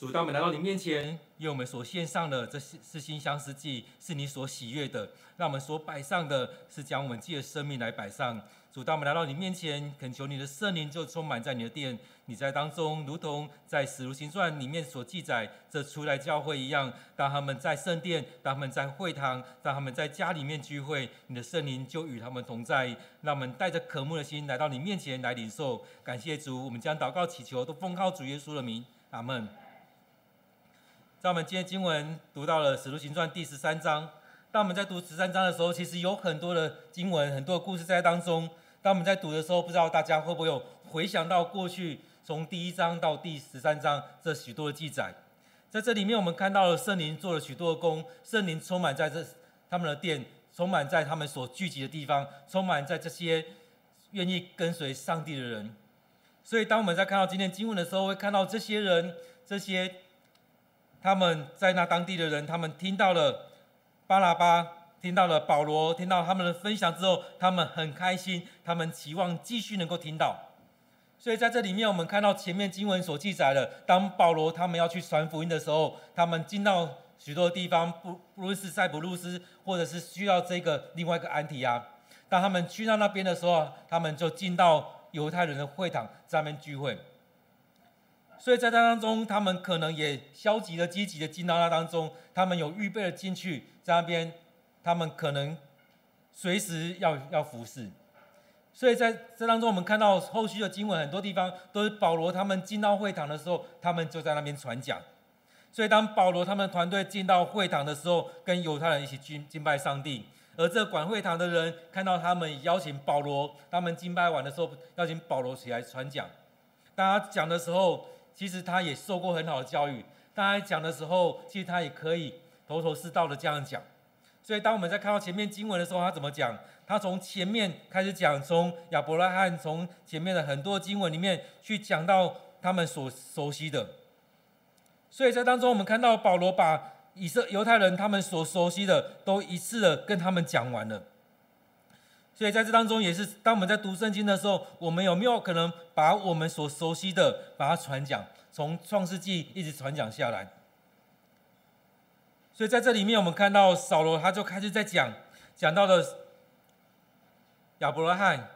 主，当我们来到你面前，因为我们所献上的这是是馨香之祭，是你所喜悦的。让我们所摆上的是将我们自己的生命来摆上。主，当我们来到你面前，恳求你的圣灵就充满在你的殿，你在当中，如同在使徒行传里面所记载这初代教会一样。当他们在圣殿，当他们在会堂，当他们在家里面聚会，你的圣灵就与他们同在。让我们带着渴慕的心来到你面前来领受。感谢主，我们将祷告祈求都奉靠主耶稣的名，阿门。在我们今天经文读到了《使徒行传》第十三章。当我们在读十三章的时候，其实有很多的经文、很多的故事在当中。当我们在读的时候，不知道大家会不会有回想到过去从第一章到第十三章这许多的记载。在这里面，我们看到了圣灵做了许多的工，圣灵充满在这他们的殿，充满在他们所聚集的地方，充满在这些愿意跟随上帝的人。所以，当我们在看到今天经文的时候，会看到这些人，这些。他们在那当地的人，他们听到了巴拿巴，听到了保罗，听到他们的分享之后，他们很开心，他们期望继续能够听到。所以在这里面，我们看到前面经文所记载的，当保罗他们要去传福音的时候，他们进到许多地方，不不论是塞浦路斯，或者是去到这个另外一个安提亚，当他们去到那边的时候，他们就进到犹太人的会堂，在那边聚会。所以在这当中，他们可能也消极的、积极的进到那当中，他们有预备的进去，在那边，他们可能随时要要服侍。所以在这当中，我们看到后续的经文，很多地方都是保罗他们进到会堂的时候，他们就在那边传讲。所以当保罗他们团队进到会堂的时候，跟犹太人一起敬敬拜上帝，而这管会堂的人看到他们邀请保罗，他们敬拜完的时候邀请保罗起来传讲。当他讲的时候。其实他也受过很好的教育，大家讲的时候，其实他也可以头头是道的这样讲。所以当我们在看到前面经文的时候，他怎么讲？他从前面开始讲，从亚伯拉罕，从前面的很多经文里面去讲到他们所熟悉的。所以在当中，我们看到保罗把以色犹太人他们所熟悉的都一次的跟他们讲完了。所以在这当中，也是当我们在读圣经的时候，我们有没有可能把我们所熟悉的把它传讲，从创世纪一直传讲下来？所以在这里面，我们看到扫罗他就开始在讲，讲到了亚伯拉罕，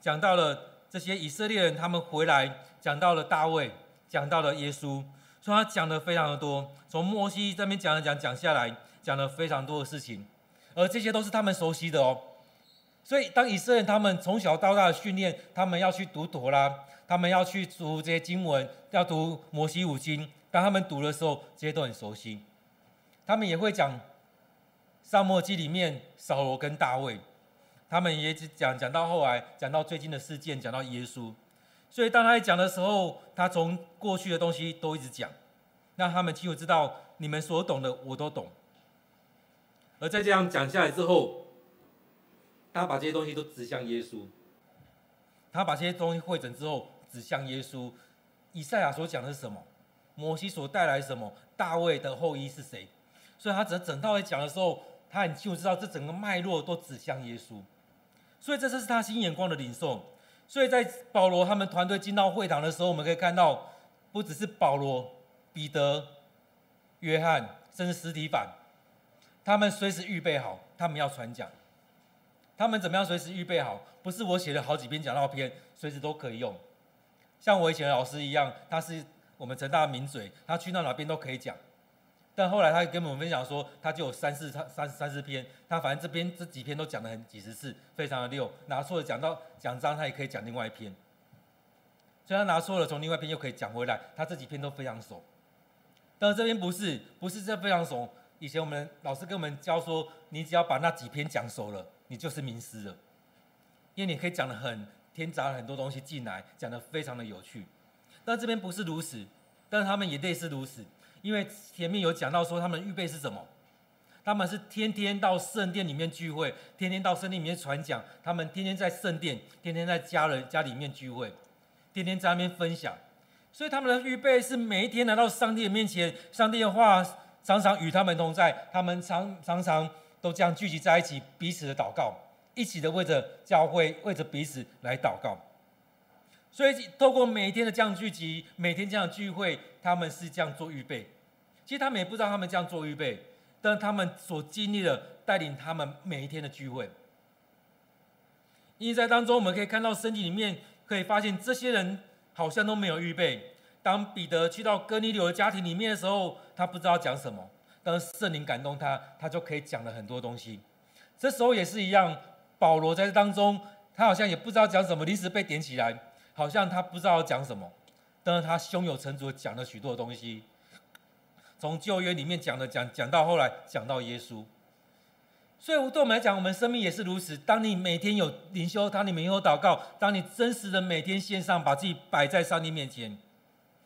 讲到了这些以色列人他们回来，讲到了大卫，讲到了耶稣，所以他讲的非常的多，从摩西这边讲了讲讲下来，讲了非常多的事情，而这些都是他们熟悉的哦。所以，当以色列他们从小到大的训练，他们要去读妥拉，他们要去读这些经文，要读摩西五经。当他们读的时候，这些都很熟悉。他们也会讲撒母耳记里面扫罗跟大卫，他们也讲讲到后来，讲到最近的事件，讲到耶稣。所以，当他讲的时候，他从过去的东西都一直讲，那他们清楚知道你们所懂的我都懂。而在这样讲下来之后，他把这些东西都指向耶稣，他把这些东西汇整之后指向耶稣。以赛亚所讲的是什么？摩西所带来什么？大卫的后裔是谁？所以他整整套来讲的时候，他很清楚知道这整个脉络都指向耶稣。所以这次是他新眼光的领受。所以在保罗他们团队进到会堂的时候，我们可以看到，不只是保罗、彼得、约翰，甚至司提反，他们随时预备好，他们要传讲。他们怎么样随时预备好？不是我写了好几篇讲道篇，随时都可以用。像我以前的老师一样，他是我们成大的名嘴，他去到哪边都可以讲。但后来他跟我们分享说，他就有三四三三四篇，他反正这边这几篇都讲了很几十次，非常的溜。拿错了讲到讲章，他也可以讲另外一篇。所以他拿错了，从另外一篇又可以讲回来，他这几篇都非常熟。但是这边不是，不是这非常熟。以前我们老师跟我们教说，你只要把那几篇讲熟了。你就是名师了，因为你可以讲得很添杂很多东西进来，讲得非常的有趣。但这边不是如此，但是他们也类似如此，因为前面有讲到说他们预备是什么？他们是天天到圣殿里面聚会，天天到圣殿里面传讲，他们天天在圣殿，天天在家人家里面聚会，天天在那边分享。所以他们的预备是每一天来到上帝的面前，上帝的话常常与他们同在，他们常常常。都这样聚集在一起，彼此的祷告，一起的为着教会，为着彼此来祷告。所以透过每一天的这样聚集，每天这样聚会，他们是这样做预备。其实他们也不知道他们这样做预备，但他们所经历的带领他们每一天的聚会。因为在当中，我们可以看到圣经里面可以发现，这些人好像都没有预备。当彼得去到哥尼流的家庭里面的时候，他不知道讲什么，当圣灵感动他，他就可以讲了很多东西。这时候也是一样，保罗在这当中，他好像也不知道讲什么，临时被点起来，好像他不知道要讲什么，但是他胸有成竹讲了许多东西，从旧约里面讲的讲讲到后来讲到耶稣。所以，对我们来讲，我们生命也是如此。当你每天有灵修，当你每天有祷告，当你真实的每天献上，把自己摆在上帝面前，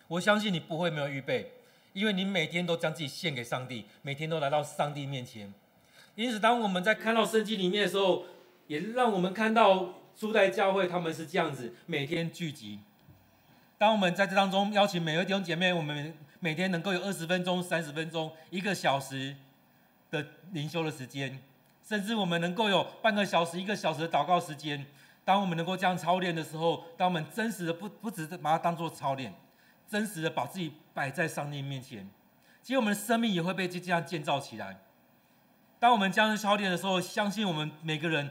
我相信你不会没有预备，因为你每天都将自己献给上帝，每天都来到上帝面前。因此，当我们在看到圣经里面的时候，也让我们看到初代教会他们是这样子，每天聚集。当我们在这当中邀请每位弟兄姐妹，我们每天能够有二十分钟、三十分钟、一个小时的灵修的时间。甚至我们能够有半个小时、一个小时的祷告时间。当我们能够这样操练的时候，当我们真实的不不只是把它当做操练，真实的把自己摆在上帝面前，其实我们的生命也会被这样建造起来。当我们这样操练的时候，相信我们每个人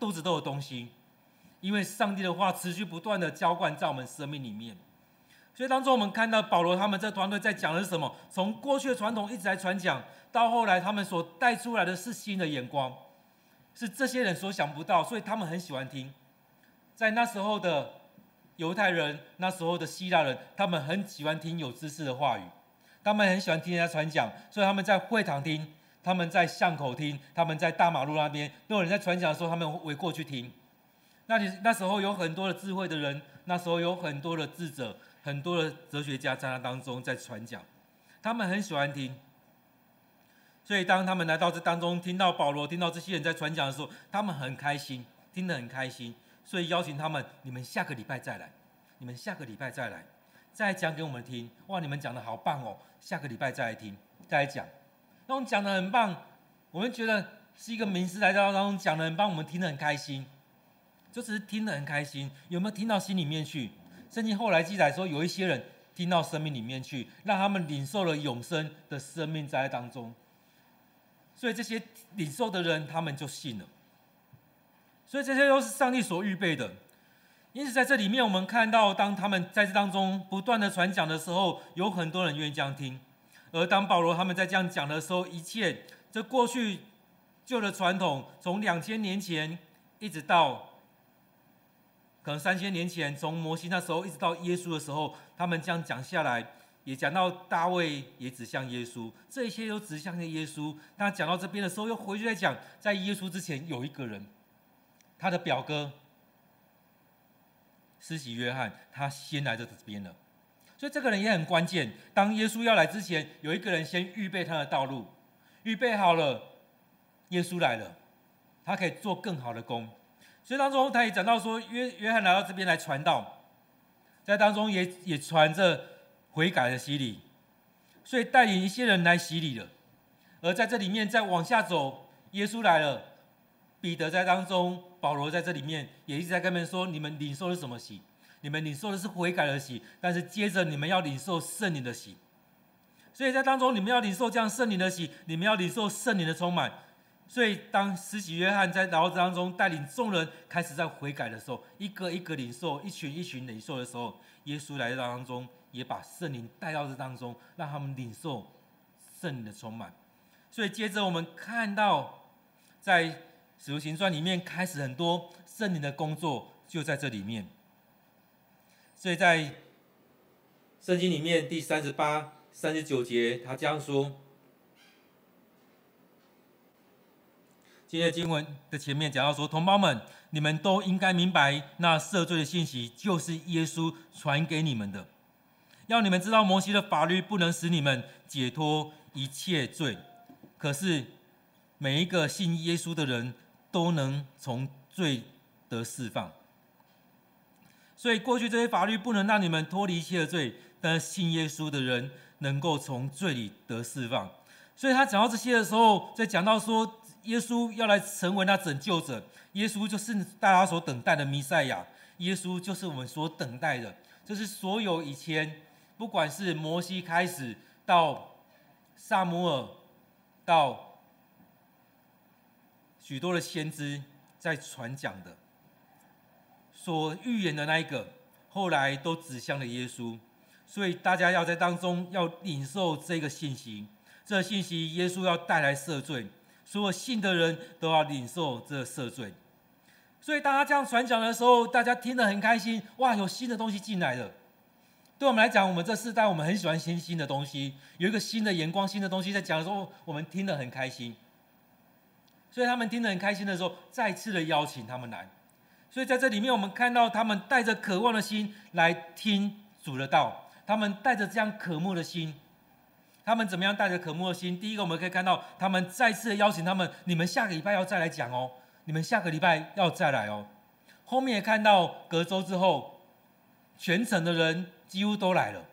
肚子都有东西，因为上帝的话持续不断的浇灌在我们生命里面。所以当中我们看到保罗他们这团队在讲的是什么？从过去的传统一直在传讲。到后来，他们所带出来的是新的眼光，是这些人所想不到，所以他们很喜欢听。在那时候的犹太人，那时候的希腊人，他们很喜欢听有知识的话语，他们很喜欢听人家传讲，所以他们在会堂听，他们在巷口听，他们在大马路那边都有人在传讲的时候，他们围过去听。那里那时候有很多的智慧的人，那时候有很多的智者，很多的哲学家在那当中在传讲，他们很喜欢听。所以，当他们来到这当中，听到保罗、听到这些人在传讲的时候，他们很开心，听得很开心。所以邀请他们：你们下个礼拜再来，你们下个礼拜再来，再讲给我们听。哇，你们讲得好棒哦！下个礼拜再来听，再来讲。那我们讲得很棒，我们觉得是一个名师来到当中讲得很棒，我们听得很开心，就只是听得很开心。有没有听到心里面去？圣经后来记载说，有一些人听到生命里面去，让他们领受了永生的生命在当中。所以这些领受的人，他们就信了。所以这些都是上帝所预备的。因此在这里面，我们看到，当他们在这当中不断的传讲的时候，有很多人愿意这样听。而当保罗他们在这样讲的时候，一切这过去旧的传统，从两千年前一直到可能三千年前，从摩西那时候一直到耶稣的时候，他们这样讲下来。也讲到大卫也指向耶稣，这一切都指向耶稣。他讲到这边的时候，又回去再讲，在耶稣之前有一个人，他的表哥施洗约翰，他先来到这边了。所以这个人也很关键。当耶稣要来之前，有一个人先预备他的道路，预备好了，耶稣来了，他可以做更好的工。所以当中他也讲到说，约约翰来到这边来传道，在当中也也传着。悔改的洗礼，所以带领一些人来洗礼了。而在这里面再往下走，耶稣来了，彼得在当中，保罗在这里面也一直在跟他们说：你们领受的是什么洗？你们领受的是悔改的洗，但是接着你们要领受圣灵的洗。所以在当中，你们要领受这样圣灵的洗，你们要领受圣灵的充满。所以当施洗约翰在祷告当中带领众人开始在悔改的时候，一个一个领受，一群一群领受的时候，耶稣来到当中。也把圣灵带到这当中，让他们领受圣灵的充满。所以接着我们看到，在使徒行传里面开始很多圣灵的工作，就在这里面。所以在圣经里面第三十八、三十九节，他这样说：今天经文的前面讲到说，同胞们，你们都应该明白，那赦罪的信息就是耶稣传给你们的。要你们知道，摩西的法律不能使你们解脱一切罪，可是每一个信耶稣的人都能从罪得释放。所以过去这些法律不能让你们脱离一切的罪，但信耶稣的人能够从罪里得释放。所以他讲到这些的时候，在讲到说耶稣要来成为那拯救者，耶稣就是大家所等待的弥赛亚。耶稣就是我们所等待的，就是所有以前不管是摩西开始到撒母耳，到许多的先知在传讲的，所预言的那一个，后来都指向了耶稣。所以大家要在当中要领受这个信息，这信息耶稣要带来赦罪，所有信的人都要领受这赦罪。所以当他这样传讲的时候，大家听得很开心，哇，有新的东西进来了。对我们来讲，我们这世代我们很喜欢新新的东西，有一个新的眼光、新的东西在讲的时候，我们听得很开心。所以他们听得很开心的时候，再次的邀请他们来。所以在这里面，我们看到他们带着渴望的心来听主的道。他们带着这样渴慕的心，他们怎么样带着渴慕的心？第一个，我们可以看到他们再次的邀请他们：你们下个礼拜要再来讲哦，你们下个礼拜要再来哦。后面也看到隔周之后，全城的人几乎都来了，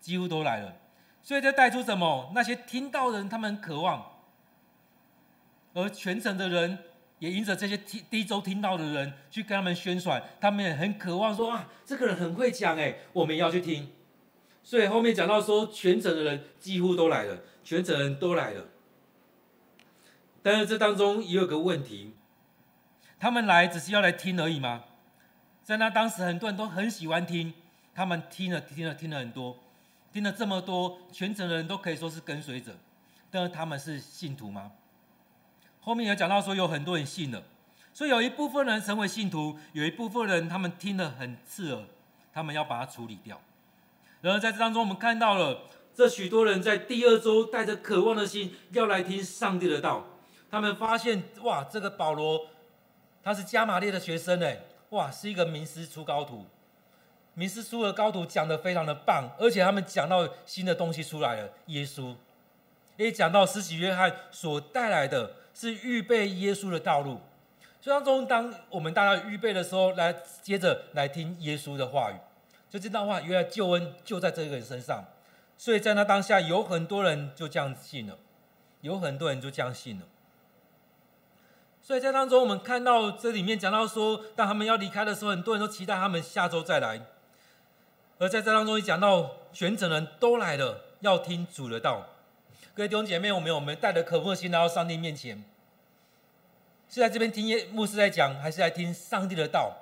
几乎都来了。所以这带出什么？那些听到的人，他们渴望；而全城的人也迎着这些听第一周听到的人去跟他们宣传，他们也很渴望说：啊，这个人很会讲哎，我们也要去听。所以后面讲到说，全城的人几乎都来了，全城人都来了。但是这当中也有个问题，他们来只是要来听而已吗？在那当时很多人都很喜欢听，他们听了听了听了很多，听了这么多，全城的人都可以说是跟随者，但是他们是信徒吗？后面有讲到说有很多人信了，所以有一部分人成为信徒，有一部分人他们听了很刺耳，他们要把它处理掉。然而在这当中，我们看到了这许多人在第二周带着渴望的心要来听上帝的道。他们发现，哇，这个保罗他是加玛列的学生哎，哇，是一个名师出高徒，民师书的高徒讲得非常的棒，而且他们讲到新的东西出来了，耶稣，也讲到施洗约翰所带来的是预备耶稣的道路。所以当中，当我们大家预备的时候，来接着来听耶稣的话语。就这段话，原来救恩就在这个人身上，所以在那当下，有很多人就这样信了，有很多人就这样信了。所以在当中，我们看到这里面讲到说，当他们要离开的时候，很多人都期待他们下周再来。而在这当中，也讲到全城人都来了，要听主的道。各位弟兄姐妹，我们有没有带着渴慕的心来到上帝面前？是在这边听牧师在讲，还是来听上帝的道？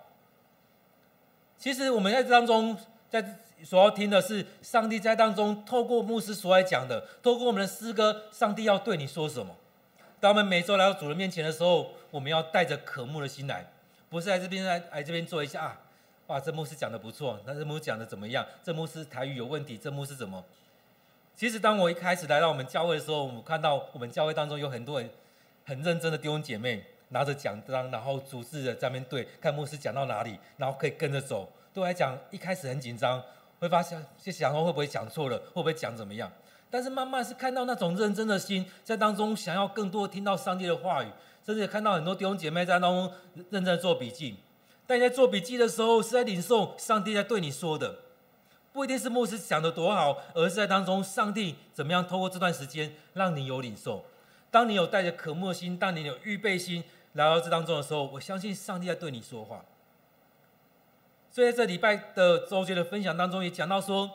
其实我们在这当中，在所要听的是上帝在当中透过牧师所来讲的，透过我们的诗歌，上帝要对你说什么？当我们每周来到主人面前的时候，我们要带着渴慕的心来，不是来这边来来这边坐一下啊，哇，这牧师讲的不错，那这牧师讲的怎么样？这牧师台语有问题，这牧师怎么？其实当我一开始来到我们教会的时候，我们看到我们教会当中有很多人很认真的弟兄姐妹。拿着奖章，然后组织的在面对，看牧师讲到哪里，然后可以跟着走。对我来讲，一开始很紧张，会发现就想说会不会讲错了，会不会讲怎么样？但是慢慢是看到那种认真的心，在当中想要更多听到上帝的话语，甚至也看到很多弟兄姐妹在当中认真做笔记。但你在做笔记的时候，是在领受上帝在对你说的，不一定是牧师讲的多好，而是在当中上帝怎么样透过这段时间让你有领受。当你有带着渴慕心，当你有预备心。来到这当中的时候，我相信上帝在对你说话。所以在这礼拜的周杰的分享当中，也讲到说，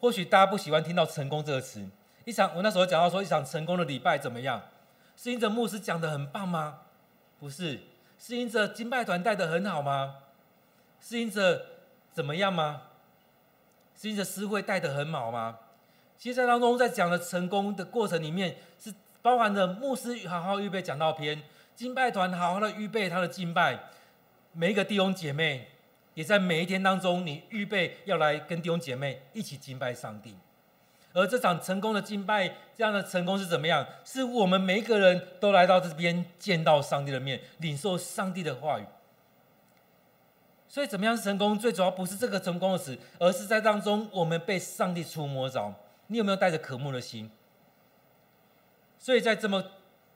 或许大家不喜欢听到“成功”这个词。一场我那时候讲到说，一场成功的礼拜怎么样？是因着牧师讲的很棒吗？不是，是因着敬拜团带的很好吗？是因着怎么样吗？是因着诗会带得很好吗？其实在当中在讲的成功的过程里面是。包含着牧师好好预备讲道篇，敬拜团好好的预备他的敬拜，每一个弟兄姐妹也在每一天当中，你预备要来跟弟兄姐妹一起敬拜上帝。而这场成功的敬拜，这样的成功是怎么样？是我们每一个人都来到这边见到上帝的面，领受上帝的话语。所以怎么样是成功？最主要不是这个成功的词，而是在当中我们被上帝触摸着。你有没有带着渴慕的心？所以在这么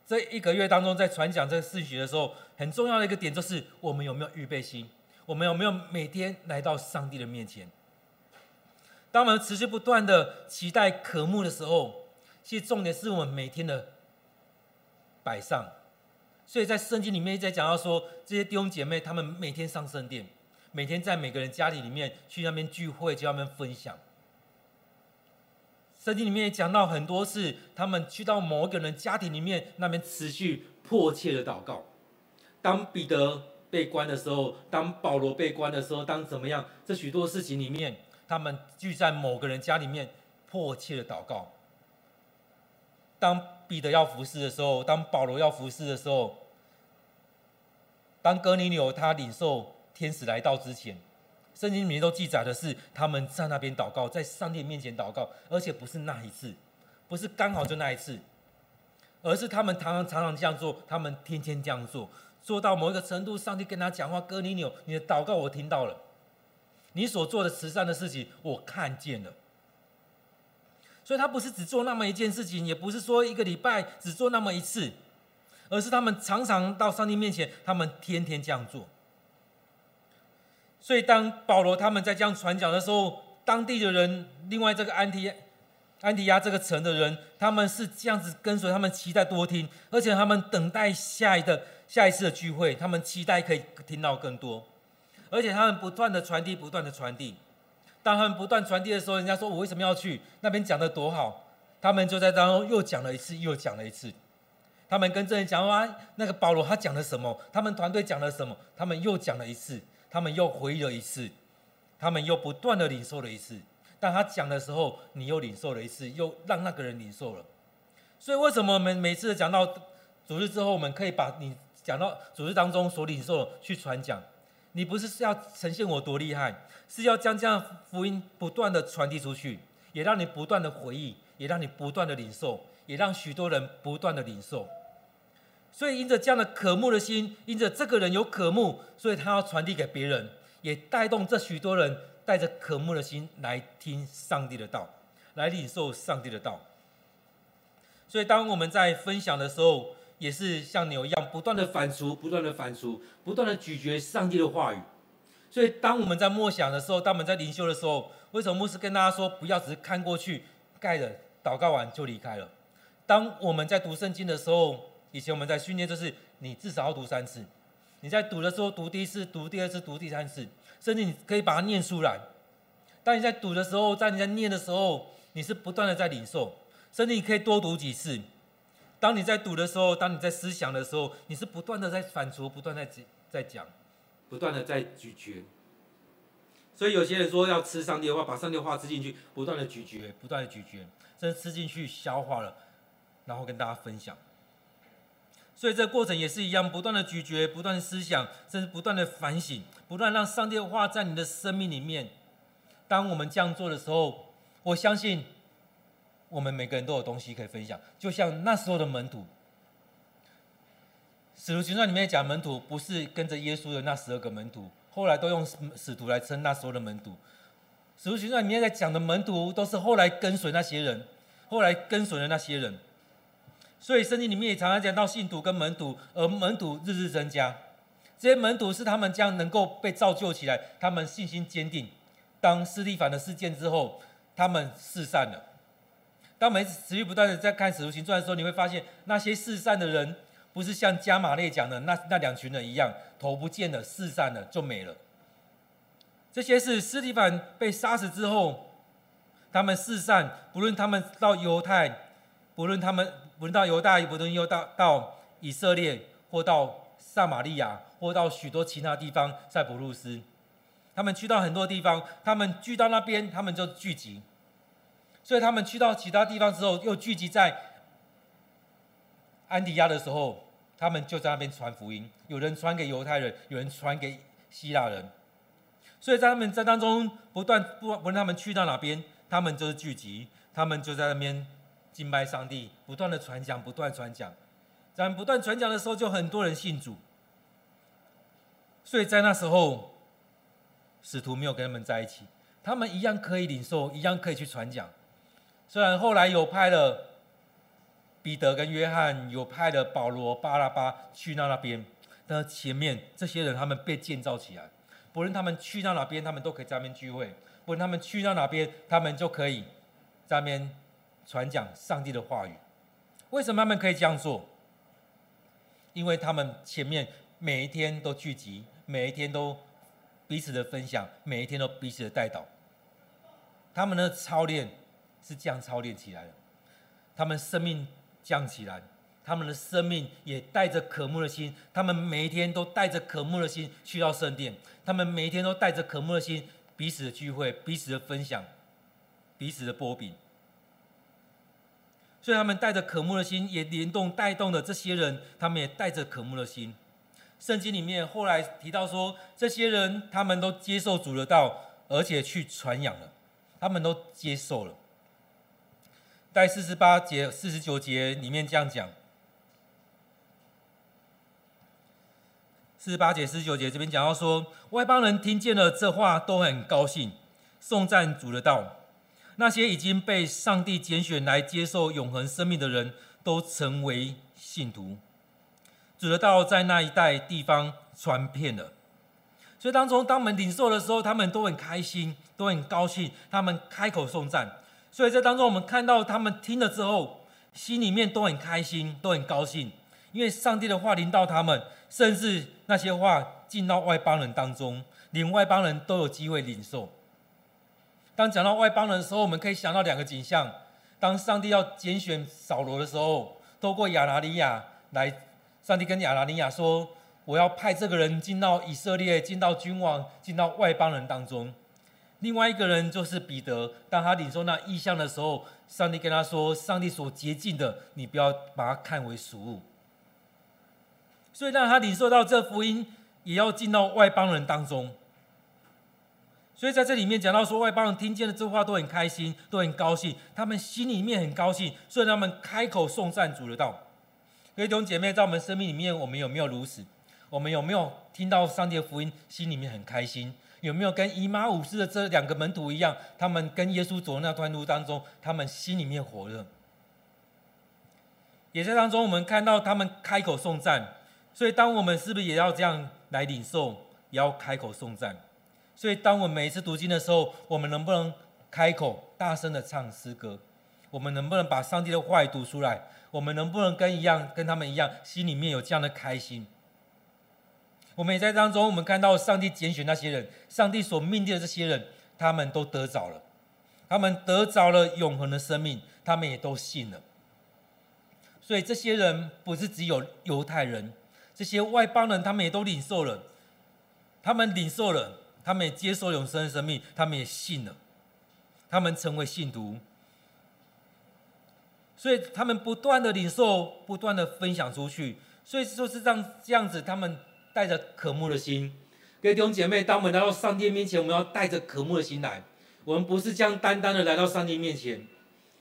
这一个月当中，在传讲这个信息的时候，很重要的一个点就是我们有没有预备心？我们有没有每天来到上帝的面前？当我们持续不断的期待渴慕的时候，其实重点是我们每天的摆上。所以在圣经里面一直在讲到说，这些弟兄姐妹他们每天上圣殿，每天在每个人家里里面去那边聚会，去那边分享。圣经里面也讲到很多次，他们去到某一个人家庭里面，那边持续迫切的祷告。当彼得被关的时候，当保罗被关的时候，当怎么样？这许多事情里面，他们聚在某个人家里面，迫切的祷告。当彼得要服侍的时候，当保罗要服侍的时候，当哥尼流他领受天使来到之前，圣经里面都记载的是他们在那边祷告，在上帝面前祷告，而且不是那一次，不是刚好就那一次，而是他们常常常常这样做，他们天天这样做，做到某一个程度，上帝跟他讲话，哥尼流，你的祷告我听到了，你所做的慈善的事情我看见了。所以他不是只做那么一件事情，也不是说一个礼拜只做那么一次，而是他们常常到上帝面前，他们天天这样做。所以当保罗他们在这样传讲的时候，当地的人，另外这个安提安提亚这个城的人，他们是这样子跟随，他们期待多听，而且他们等待下一个下一次的聚会，他们期待可以听到更多，而且他们不断的传递，不断的传递。当他们不断传递的时候，人家说我为什么要去那边讲的多好？他们就在当中又讲了一次，又讲了一次。他们跟这人讲啊，那个保罗他讲了什么？他们团队讲了什么？他们又讲了一次，他们又回忆了一次，他们又不断的领受了一次。当他讲的时候，你又领受了一次，又让那个人领受了。所以为什么我们每次讲到主日之后，我们可以把你讲到主日当中所领受的去传讲？你不是是要呈现我多厉害？是要将这样福音不断的传递出去，也让你不断的回忆，也让你不断的领受，也让许多人不断的领受。所以因着这样的渴慕的心，因着这个人有渴慕，所以他要传递给别人，也带动这许多人带着渴慕的心来听上帝的道，来领受上帝的道。所以当我们在分享的时候，也是像牛一样不断的反刍，不断的反刍，不断的咀嚼上帝的话语。所以，当我们在默想的时候，当我们在灵修的时候，为什么牧师跟大家说不要只是看过去，盖着祷告完就离开了？当我们在读圣经的时候，以前我们在训练就是你至少要读三次。你在读的时候读第一次、读第二次、读第三次，甚至你可以把它念出来。当你在读的时候，在你在念的时候，你是不断的在领受，甚至你可以多读几次。当你在读的时候，当你在思想的时候，你是不断的在反刍，不断在在讲。不断的在咀嚼，所以有些人说要吃上帝的话，把上帝的话吃进去，不断的咀嚼，不断的咀嚼，甚至吃进去消化了，然后跟大家分享。所以这过程也是一样，不断的咀嚼，不断的思想，甚至不断的反省，不断让上帝的话在你的生命里面。当我们这样做的时候，我相信我们每个人都有东西可以分享，就像那时候的门徒。使徒行传里面讲门徒，不是跟着耶稣的那十二个门徒，后来都用使徒来称那时候的门徒。使徒行传里面在讲的门徒，都是后来跟随那些人，后来跟随的那些人。所以圣经里面也常常讲到信徒跟门徒，而门徒日日增加。这些门徒是他们将能够被造就起来，他们信心坚定。当斯蒂凡的事件之后，他们四散了。当每次持续不断的在看使徒行传的时候，你会发现那些四散的人。不是像加马列讲的那那两群人一样，头不见了，四散了就没了。这些是斯蒂凡被杀死之后，他们四散，不论他们到犹太，不论他们不论到犹大，不论又到到以色列，或到撒玛利亚，或到许多其他地方，塞浦路斯，他们去到很多地方，他们聚到那边，他们就聚集。所以他们去到其他地方之后，又聚集在安提亚的时候。他们就在那边传福音，有人传给犹太人，有人传给希腊人，所以在他们在当中不断不不论他们去到哪边，他们就是聚集，他们就在那边敬拜上帝，不断的传讲，不断传讲，在不断传讲的时候，就很多人信主。所以在那时候，使徒没有跟他们在一起，他们一样可以领受，一样可以去传讲。虽然后来有派了。彼得跟约翰有派的保罗、巴拉巴去到那边，但前面这些人他们被建造起来，不论他们去到哪边，他们都可以在那边聚会；不论他们去到哪边，他们就可以在那边传讲上帝的话语。为什么他们可以这样做？因为他们前面每一天都聚集，每一天都彼此的分享，每一天都彼此的带导。他们的操练是这样操练起来的，他们生命降起来，他们的生命也带着渴慕的心，他们每一天都带着渴慕的心去到圣殿，他们每一天都带着渴慕的心彼此的聚会，彼此的分享，彼此的波饼。所以他们带着渴慕的心，也联动带动了这些人，他们也带着渴慕的心。圣经里面后来提到说，这些人他们都接受主的道，而且去传扬了，他们都接受了。在四十八节、四十九节里面这样讲。四十八节、四十九节这边讲到说，外邦人听见了这话，都很高兴，颂赞主的道。那些已经被上帝拣选来接受永恒生命的人，都成为信徒。主的道在那一带地方传遍了。所以当中，当我们领受的时候，他们都很开心，都很高兴，他们开口颂赞。所以在当中，我们看到他们听了之后，心里面都很开心，都很高兴，因为上帝的话临到他们，甚至。那些话进到外邦人当中，连外邦人都有机会领受。当讲到外邦人的时候，我们可以想到两个景象：当上帝要拣选扫罗的时候，透过亚拿尼亚来，上帝跟亚拿尼亚说：“我要派这个人进到以色列，进到君王，进到外邦人当中。”另外一个人就是彼得，当他领受那异象的时候，上帝跟他说：“上帝所洁净的，你不要把它看为俗物。”所以让他领受到这福音，也要进到外邦人当中。所以在这里面讲到说，外邦人听见了这话都很开心，都很高兴，他们心里面很高兴，所以他们开口颂赞主的道。各位弟兄姐妹，在我们生命里面，我们有没有如此？我们有没有听到上帝的福音，心里面很开心？有没有跟以马忤斯的这两个门徒一样，他们跟耶稣走的那段路当中，他们心里面火热？也在当中，我们看到他们开口颂赞。所以，当我们是不是也要这样来领受，也要开口颂赞？所以，当我每一次读经的时候，我们能不能开口大声的唱诗歌？我们能不能把上帝的话语读出来？我们能不能跟一样跟他们一样，心里面有这样的开心？我们也在当中，我们看到上帝拣选那些人，上帝所命定的这些人，他们都得着了，他们得着了永恒的生命，他们也都信了。所以，这些人不是只有犹太人。这些外邦人，他们也都领受了，他们领受了，他们也接受永生的生命，他们也信了，他们成为信徒，所以他们不断的领受，不断的分享出去，所以就是这样这样子，他们带着渴慕的心，各位弟兄姐妹，当我们来到上帝面前，我们要带着渴慕的心来，我们不是这样单单的来到上帝面前，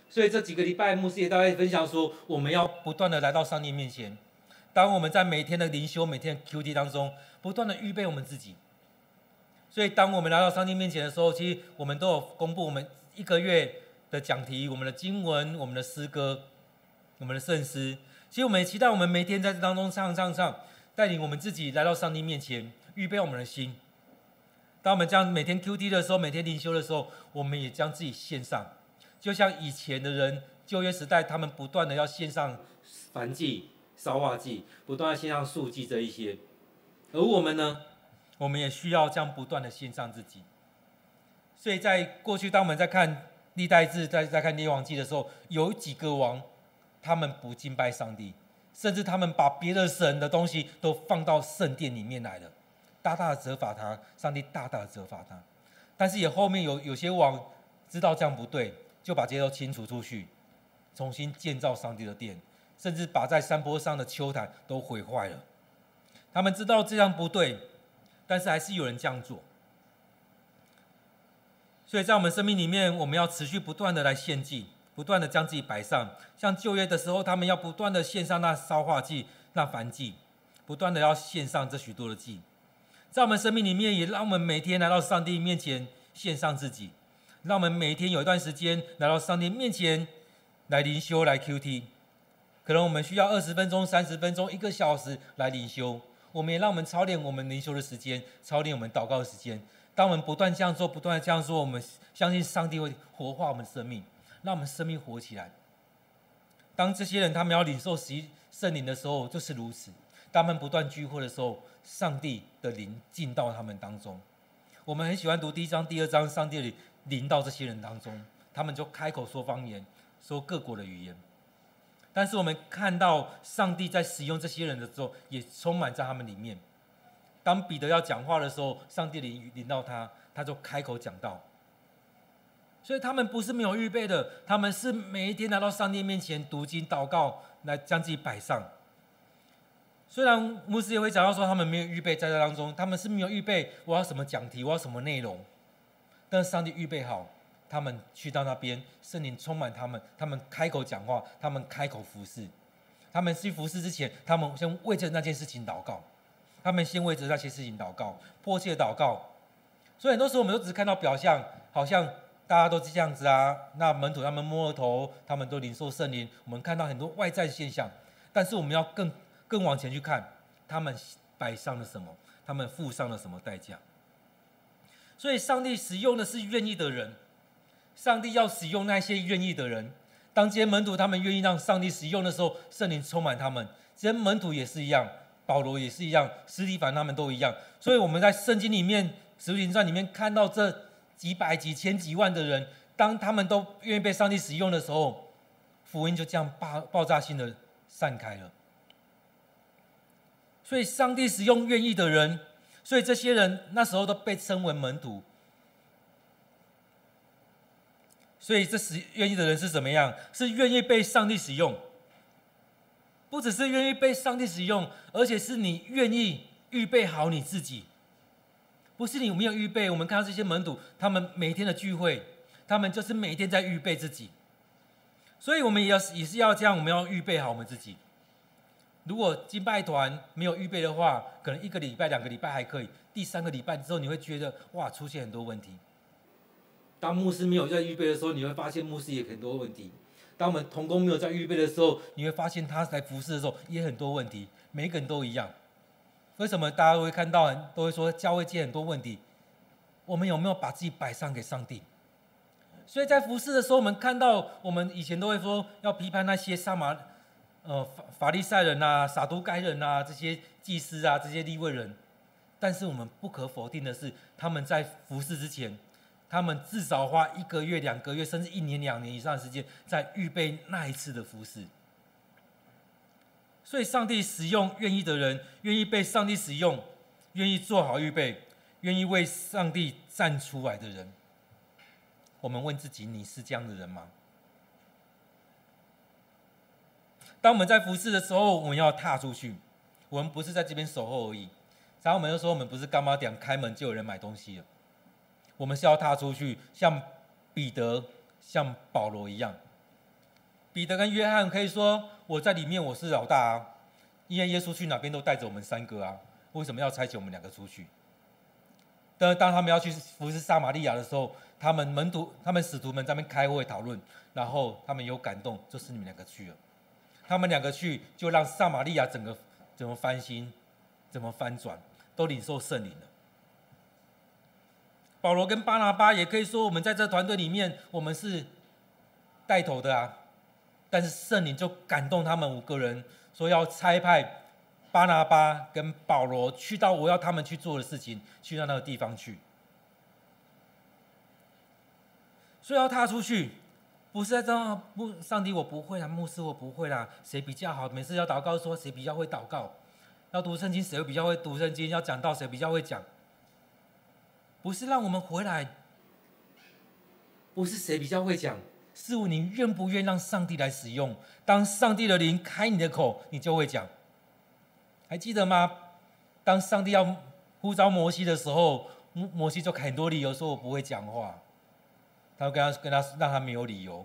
所以这几个礼拜牧师也大概分享说，我们要不断的来到上帝面前。当我们在每天的灵修、每天的 QT 当中，不断的预备我们自己，所以当我们来到上帝面前的时候，其实我们都有公布我们一个月的讲题、我们的经文、我们的诗歌、我们的圣诗。其实我们也期待我们每天在这当中唱唱唱，带领我们自己来到上帝面前，预备我们的心。当我们这样每天 QD 的时候，每天灵修的时候，我们也将自己献上，就像以前的人旧约时代，他们不断的要献上燔祭。烧化祭，不断的献上素祭这一些，而我们呢，我们也需要这样不断的献上自己。所以在过去，当我们在看历代志，在在看列王记的时候，有几个王，他们不敬拜上帝，甚至他们把别的神的东西都放到圣殿里面来了，大大的责罚他，上帝大大的责罚他。但是也后面有有些王知道这样不对，就把这些都清除出去，重新建造上帝的殿。甚至把在山坡上的丘坛都毁坏了。他们知道这样不对，但是还是有人这样做。所以在我们生命里面，我们要持续不断的来献祭，不断的将自己摆上。像旧约的时候，他们要不断的献上那烧化祭、那燔祭，不断的要献上这许多的祭。在我们生命里面，也让我们每天来到上帝面前献上自己，让我们每天有一段时间来到上帝面前来灵修、来 QT。可能我们需要二十分钟、三十分钟、一个小时来灵修，我们也让我们操练我们灵修的时间，操练我们祷告的时间。当我们不断这样做，不断这样做，我们相信上帝会活化我们的生命，让我们生命活起来。当这些人他们要领受圣灵的时候，就是如此。当他们不断聚会的时候，上帝的灵进到他们当中，我们很喜欢读第一章、第二章，上帝里临到这些人当中，他们就开口说方言，说各国的语言。但是我们看到上帝在使用这些人的时候，也充满在他们里面。当彼得要讲话的时候，上帝领领到他，他就开口讲道。所以他们不是没有预备的，他们是每一天来到上帝面前读经祷告，来将自己摆上。虽然牧师也会讲到说他们没有预备在这当中，他们是没有预备我要什么讲题，我要什么内容，但是上帝预备好，他们去到那边，圣灵充满他们，他们开口讲话，他们开口服侍，他们去服侍之前，他们先为着那件事情祷告，他们先为着那些事情祷告，迫切祷告。所以很多时候我们都只看到表象，好像。大家都是这样子啊，那门徒他们摸了头，他们都领受圣灵。我们看到很多外在现象，但是我们要更更往前去看，他们摆上了什么？他们付上了什么代价？所以，上帝使用的是愿意的人。上帝要使用那些愿意的人。当这些门徒他们愿意让上帝使用的时候，圣灵充满他们。这些门徒也是一样，保罗也是一样，司提凡他们都一样。所以我们在圣经里面《使徒行传》里面看到这。几百、几千、几万的人，当他们都愿意被上帝使用的时候，福音就这样爆爆炸性的散开了。所以，上帝使用愿意的人，所以这些人那时候都被称为门徒。所以，这使愿意的人是怎么样？是愿意被上帝使用，不只是愿意被上帝使用，而且是你愿意预备好你自己。不是你没有预备？我们看到这些门徒，他们每天的聚会，他们就是每天在预备自己。所以，我们也要也是要这样，我们要预备好我们自己。如果敬拜团没有预备的话，可能一个礼拜、两个礼拜还可以，第三个礼拜之后，你会觉得哇，出现很多问题。当牧师没有在预备的时候，你会发现牧师也很多问题。当我们同工没有在预备的时候，你会发现他在服侍的时候也很多问题。每个人都一样。为什么大家会看到，都会说教会界很多问题？我们有没有把自己摆上给上帝？所以在服侍的时候，我们看到，我们以前都会说要批判那些撒马，呃法法利赛人啊、撒都该人啊、这些祭司啊、这些立位人。但是我们不可否定的是，他们在服侍之前，他们至少花一个月、两个月，甚至一年、两年以上的时间，在预备那一次的服侍。所以，上帝使用愿意的人，愿意被上帝使用，愿意做好预备，愿意为上帝站出来的人。我们问自己：你是这样的人吗？当我们在服侍的时候，我们要踏出去。我们不是在这边守候而已。然后我们又说，我们不是柑仔店开门就有人买东西了。我们是要踏出去，像彼得、像保罗一样。彼得跟约翰可以说。我在里面，我是老大啊，因为耶稣去哪边都带着我们三个啊，为什么要差遣我们两个出去？但当他们要去服侍撒玛利亚的时候，他们门徒、他们使徒们在那边开会讨论，然后他们有感动，就是你们两个去了。他们两个去，就让撒玛利亚整个怎么翻新、怎么翻转，都领受圣灵了。保罗跟巴拿巴也可以说，我们在这团队里面，我们是带头的啊。但是圣灵就感动他们五个人，说要差派巴拿巴跟保罗去到我要他们去做的事情，去到那个地方去。所以要踏出去，不是在这牧，上帝我不会啦，牧师我不会啦，谁比较好？每次要祷告说谁比较会祷告，要读圣经谁会比较会读圣经，要讲道谁比较会讲。不是让我们回来，不是谁比较会讲。是问你愿不愿让上帝来使用？当上帝的灵开你的口，你就会讲。还记得吗？当上帝要呼召摩西的时候，摩摩西就很多理由说：“我不会讲话。”他会跟他跟他让他没有理由。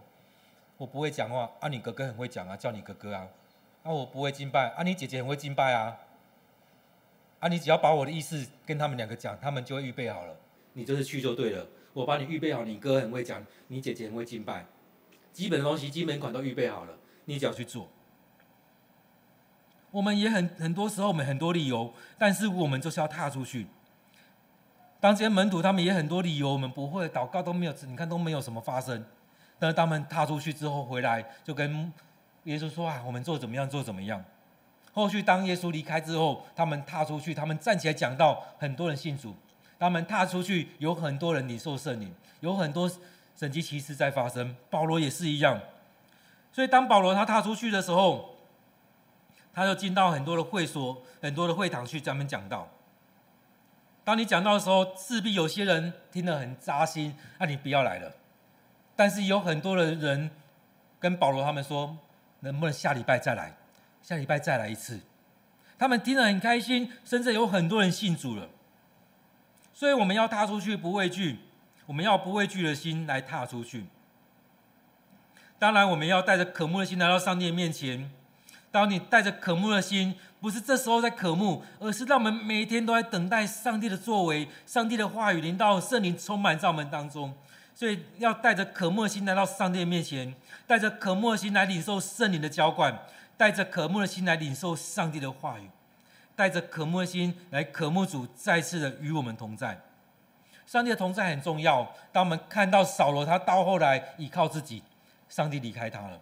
我不会讲话啊，你哥哥很会讲啊，叫你哥哥啊。啊，我不会敬拜啊，你姐姐很会敬拜啊。啊，你只要把我的意思跟他们两个讲，他们就会预备好了。你就是去就对了。我帮你预备好，你哥很会讲，你姐姐很会敬拜。基本的东西、基本款都预备好了，你只要去做。我们也很很多时候，我们很多理由，但是我们就是要踏出去。当这些门徒他们也很多理由，我们不会祷告都没有，你看都没有什么发生。但是他们踏出去之后回来，就跟耶稣说啊，我们做怎么样，做怎么样。后续当耶稣离开之后，他们踏出去，他们站起来讲道，很多人信主。他们踏出去，有很多人领受圣灵，有很多神迹奇事在发生。保罗也是一样。所以当保罗他踏出去的时候，他就进到很多的会所、很多的会堂去专门讲道。当你讲到的时候，势必有些人听得很扎心，那你不要来了。但是有很多的人跟保罗他们说，能不能下礼拜再来？下礼拜再来一次。他们听得很开心，甚至有很多人信主了。所以我们要踏出去，不畏惧。我们要不畏惧的心来踏出去。当然，我们要带着渴慕的心来到上帝的面前。当你带着渴慕的心，不是这时候在渴慕，而是让我们每一天都在等待上帝的作为，上帝的话语临到，圣灵充满在我们当中。所以要带着渴慕的心来到上帝的面前，带着渴慕的心来领受圣灵的浇灌，带着渴慕的心来领受上帝的话语，带着渴慕的心来渴慕主再次的与我们同在。上帝的同在很重要。当我们看到扫罗他到后来依靠自己，上帝离开他了。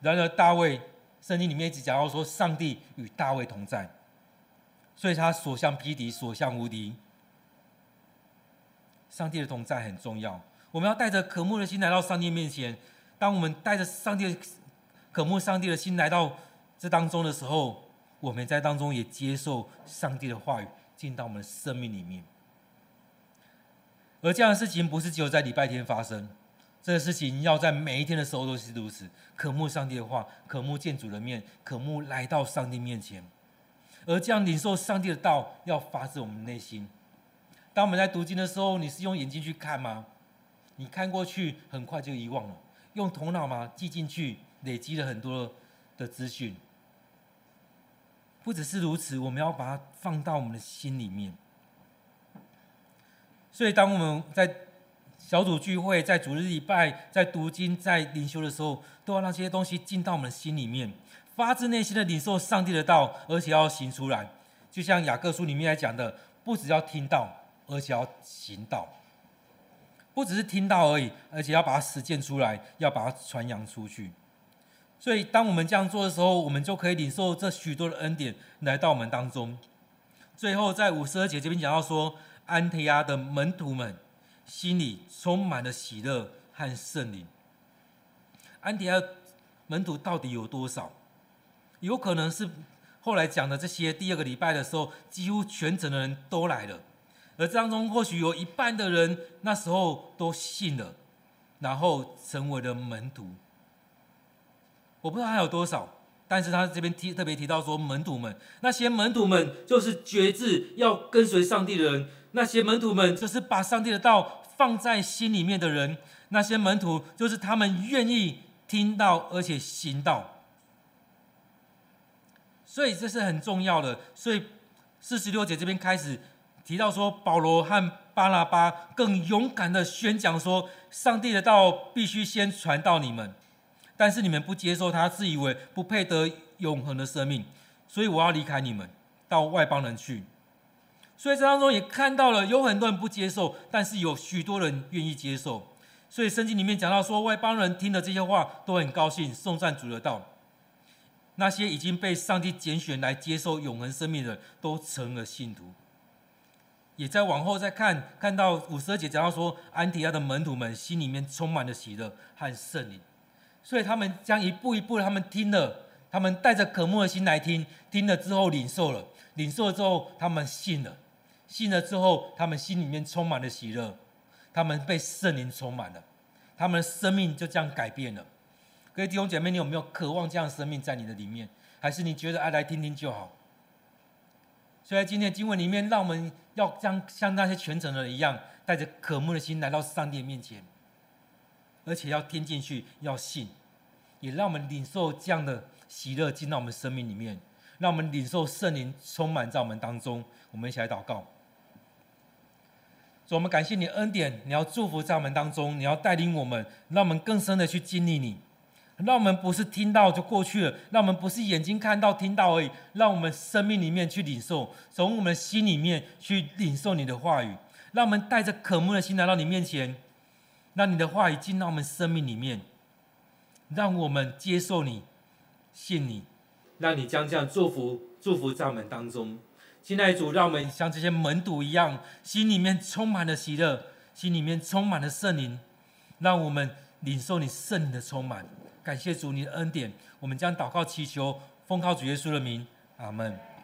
然而大卫。圣经里面一直讲到说，上帝与大卫同在，所以他所向披敌，所向无敌。上帝的同在很重要，我们要带着渴慕的心来到上帝面前。当我们带着上帝渴慕上帝的心来到这当中的时候，我们在当中也接受上帝的话语进到我们的生命里面。而这样的事情不是只有在礼拜天发生。这个事情要在每一天的时候都是如此，渴慕上帝的话，渴慕见主的面，渴慕来到上帝面前，而这样领受上帝的道，要发自我们内心。当我们在读经的时候，你是用眼睛去看吗？你看过去，很快就遗忘了。用头脑吗？记进去，累积了很多的资讯。不只是如此，我们要把它放到我们的心里面。所以，当我们在小组聚会，在主日礼拜，在读经，在灵修的时候，都要让这些东西进到我们的心里面，发自内心的领受上帝的道，而且要行出来。就像雅各书里面来讲的，不只要听到，而且要行道。不只是听到而已，而且要把它实践出来，要把它传扬出去。所以，当我们这样做的时候，我们就可以领受这许多的恩典来到我们当中。最后，在五十二节这边讲到说，安提阿的门徒们。心里充满了喜乐和圣灵。安提阿门徒到底有多少？有可能是后来讲的这些第二个礼拜的时候，几乎全城的人都来了，而当中或许有一半的人那时候都信了，然后成为了门徒。我不知道还有多少，但是他这边提特别提到说，门徒们，那些门徒们就是决志要跟随上帝的人。那些门徒们就是把上帝的道放在心里面的人，那些门徒就是他们愿意听到而且行道，所以这是很重要的。所以四十六节这边开始提到说，保罗和巴拉巴更勇敢的宣讲说，上帝的道必须先传到你们，但是你们不接受他，自以为不配得永恒的生命，所以我要离开你们，到外邦人去。所以这当中也看到了，有很多人不接受，但是有许多人愿意接受。所以圣经里面讲到说，外邦人听了这些话都很高兴，颂赞主的道。那些已经被上帝拣选来接受永恒生命的都成了信徒。也在往后再看，看到五十二节讲到说，安提阿的门徒们心里面充满了喜乐和圣灵，所以他们将一步一步的，他们听了，他们带着渴慕的心来听，听了之后领受了，领受了之后他们信了。信了之后，他们心里面充满了喜乐，他们被圣灵充满了，他们的生命就这样改变了。各位弟兄姐妹，你有没有渴望这样的生命在你的里面？还是你觉得爱来听听就好？所以在今天的经文里面，让我们要像像那些全城的人一样，带着渴慕的心来到上帝面前，而且要听进去，要信，也让我们领受这样的喜乐进到我们生命里面，让我们领受圣灵充满在我们当中。我们一起来祷告。主，我们感谢你恩典，你要祝福在我们当中，你要带领我们，让我们更深的去经历你，让我们不是听到就过去了，让我们不是眼睛看到听到而已，让我们生命里面去领受，从我们心里面去领受你的话语，让我们带着渴慕的心来到你面前，让你的话语进到我们生命里面，让我们接受你，信你，让你将这样祝福祝福在我们当中。亲爱的主，让我们像这些门徒一样，心里面充满了喜乐，心里面充满了圣灵，让我们领受你圣灵的充满。感谢主你的恩典，我们将祷告祈求，奉靠主耶稣的名，阿门。